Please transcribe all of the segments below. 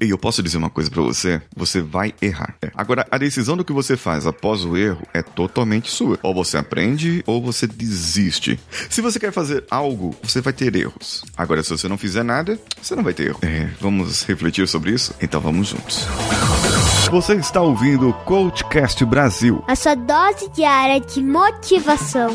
E eu posso dizer uma coisa para você: você vai errar. É. Agora, a decisão do que você faz após o erro é totalmente sua. Ou você aprende ou você desiste. Se você quer fazer algo, você vai ter erros. Agora, se você não fizer nada, você não vai ter erro. É, vamos refletir sobre isso? Então vamos juntos. Você está ouvindo o Coachcast Brasil a sua dose diária de motivação.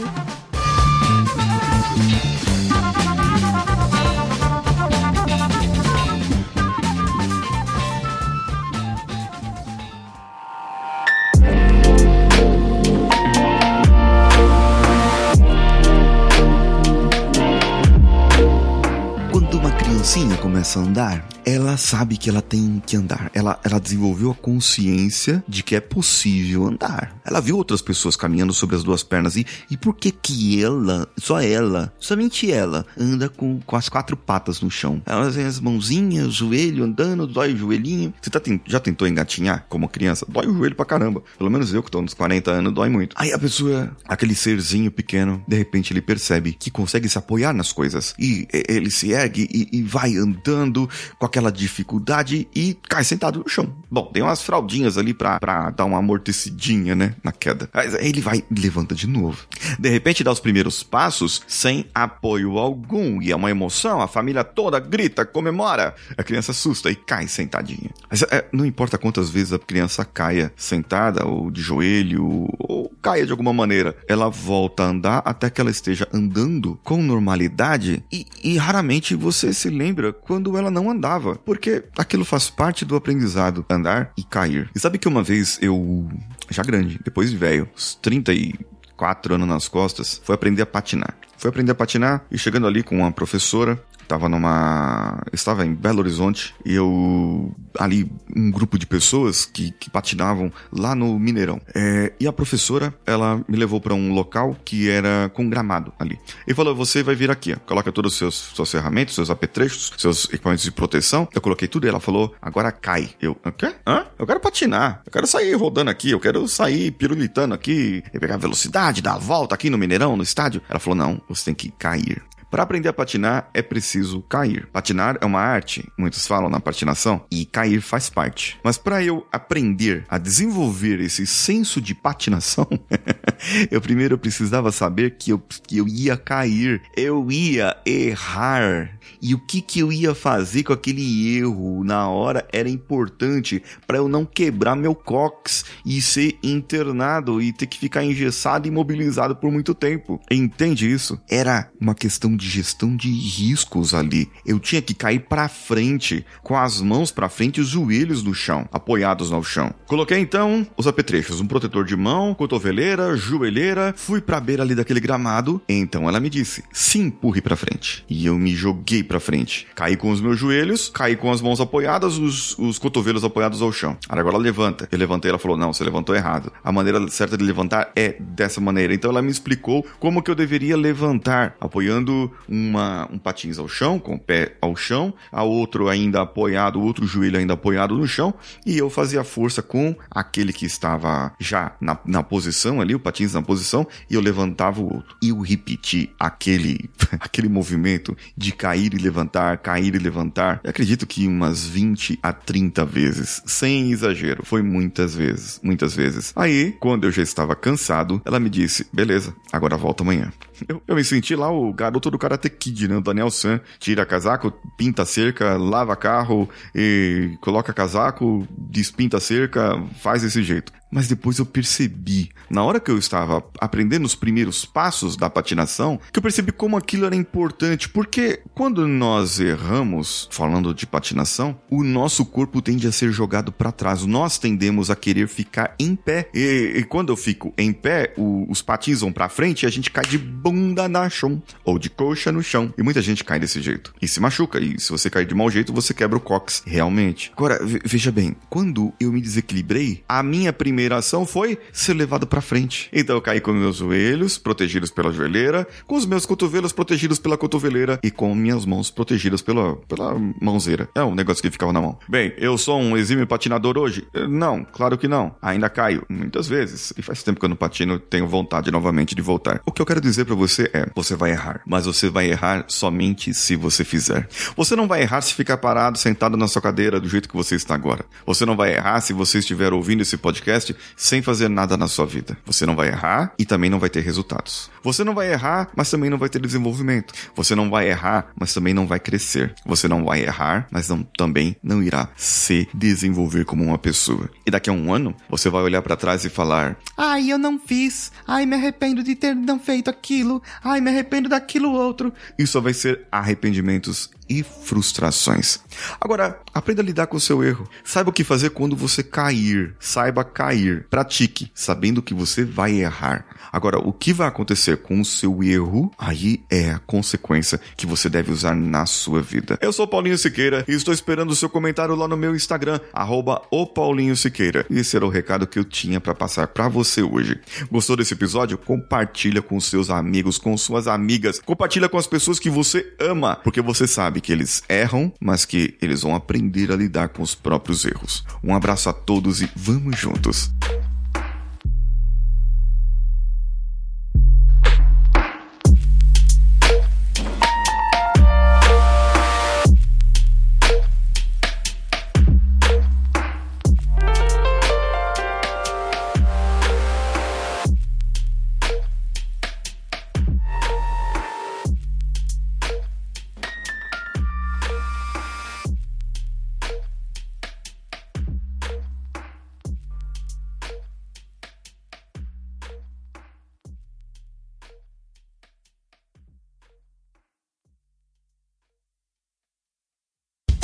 Começa a andar, ela sabe que ela tem que andar. Ela, ela desenvolveu a consciência de que é possível andar. Ela viu outras pessoas caminhando sobre as duas pernas e, e por que que ela, só ela, somente ela, anda com, com as quatro patas no chão? Ela tem as mãozinhas, joelho andando, dói o joelhinho. Você tá, já tentou engatinhar como criança? Dói o joelho pra caramba. Pelo menos eu que tô nos 40 anos, dói muito. Aí a pessoa, aquele serzinho pequeno, de repente ele percebe que consegue se apoiar nas coisas. E ele se ergue e, e vai andando com aquela dificuldade e cai sentado no chão. Bom, tem umas fraldinhas ali pra, pra dar uma amortecidinha, né, na queda. Mas ele vai e levanta de novo. De repente dá os primeiros passos sem apoio algum e é uma emoção, a família toda grita, comemora. A criança assusta e cai sentadinha. Mas é, não importa quantas vezes a criança caia sentada ou de joelho ou caia de alguma maneira, ela volta a andar até que ela esteja andando com normalidade e, e raramente você se lembra quando ela não andava porque aquilo faz parte do aprendizado, andar e cair. E sabe que uma vez eu, já grande, depois de velho, uns 34 anos nas costas, fui aprender a patinar. Fui aprender a patinar e chegando ali com uma professora, Tava numa. Estava em Belo Horizonte e eu. Ali, um grupo de pessoas que, que patinavam lá no Mineirão. É, e a professora, ela me levou para um local que era com gramado ali. E falou: Você vai vir aqui, ó, coloca os seus suas ferramentas, seus apetrechos, seus equipamentos de proteção. Eu coloquei tudo e ela falou: Agora cai. Eu, o quê? Hã? Eu quero patinar. Eu quero sair rodando aqui. Eu quero sair pirulitando aqui pegar velocidade, dar a volta aqui no Mineirão, no estádio. Ela falou: Não, você tem que cair. Para aprender a patinar é preciso cair. Patinar é uma arte, muitos falam na patinação, e cair faz parte. Mas para eu aprender a desenvolver esse senso de patinação, eu primeiro precisava saber que eu, que eu ia cair, eu ia errar. E o que, que eu ia fazer com aquele erro na hora era importante para eu não quebrar meu cox e ser internado e ter que ficar engessado e imobilizado por muito tempo. Entende isso? Era uma questão de gestão de riscos ali. Eu tinha que cair para frente, com as mãos para frente e os joelhos no chão, apoiados no chão. Coloquei então os apetrechos, um protetor de mão, cotoveleira, joelheira, fui para a beira ali daquele gramado. Então ela me disse: "Se empurre para frente". E eu me joguei para frente. Caí com os meus joelhos, caí com as mãos apoiadas, os, os cotovelos apoiados ao chão. Agora levanta. Eu levantei, ela falou: "Não, você levantou errado. A maneira certa de levantar é dessa maneira". Então ela me explicou como que eu deveria levantar, apoiando uma, um patins ao chão, com o pé ao chão, a outro ainda apoiado, o outro joelho ainda apoiado no chão, e eu fazia força com aquele que estava já na, na posição ali, o patins na posição, e eu levantava o outro. E eu repeti aquele, aquele movimento de cair e levantar, cair e levantar. Eu acredito que umas 20 a 30 vezes, sem exagero. Foi muitas vezes, muitas vezes. Aí, quando eu já estava cansado, ela me disse: beleza, agora volta amanhã. Eu, eu me senti lá o garoto do Karate Kid, né? O Daniel San. Tira casaco, pinta cerca, lava carro, coloca casaco, despinta cerca, faz desse jeito mas depois eu percebi, na hora que eu estava aprendendo os primeiros passos da patinação, que eu percebi como aquilo era importante, porque quando nós erramos, falando de patinação, o nosso corpo tende a ser jogado para trás. Nós tendemos a querer ficar em pé. E, e quando eu fico em pé, o, os patins vão para frente e a gente cai de bunda na chão ou de coxa no chão. E muita gente cai desse jeito e se machuca. E se você cair de mau jeito, você quebra o cox, realmente. Agora, veja bem, quando eu me desequilibrei, a minha primeira ação foi ser levado para frente. Então eu caí com meus joelhos protegidos pela joelheira, com os meus cotovelos protegidos pela cotoveleira e com minhas mãos protegidas pela, pela mãozeira. É um negócio que ficava na mão. Bem, eu sou um exímio patinador hoje? Não, claro que não. Ainda caio, muitas vezes. E faz tempo que eu não patino, tenho vontade novamente de voltar. O que eu quero dizer para você é: você vai errar, mas você vai errar somente se você fizer. Você não vai errar se ficar parado, sentado na sua cadeira do jeito que você está agora. Você não vai errar se você estiver ouvindo esse podcast sem fazer nada na sua vida. Você não vai errar e também não vai ter resultados. Você não vai errar, mas também não vai ter desenvolvimento. Você não vai errar, mas também não vai crescer. Você não vai errar, mas não, também não irá se desenvolver como uma pessoa. E daqui a um ano, você vai olhar para trás e falar: Ai, eu não fiz. Ai, me arrependo de ter não feito aquilo. Ai, me arrependo daquilo outro. Isso vai ser arrependimentos e frustrações. Agora, aprenda a lidar com o seu erro. Saiba o que fazer quando você cair. Saiba cair. Pratique, sabendo que você vai errar. Agora, o que vai acontecer com o seu erro, aí é a consequência que você deve usar na sua vida. Eu sou Paulinho Siqueira e estou esperando o seu comentário lá no meu Instagram, arroba o Paulinho Siqueira. Esse era o recado que eu tinha para passar para você hoje. Gostou desse episódio? Compartilha com seus amigos, com suas amigas. Compartilha com as pessoas que você ama, porque você sabe que eles erram, mas que eles vão aprender a lidar com os próprios erros. Um abraço a todos e vamos juntos!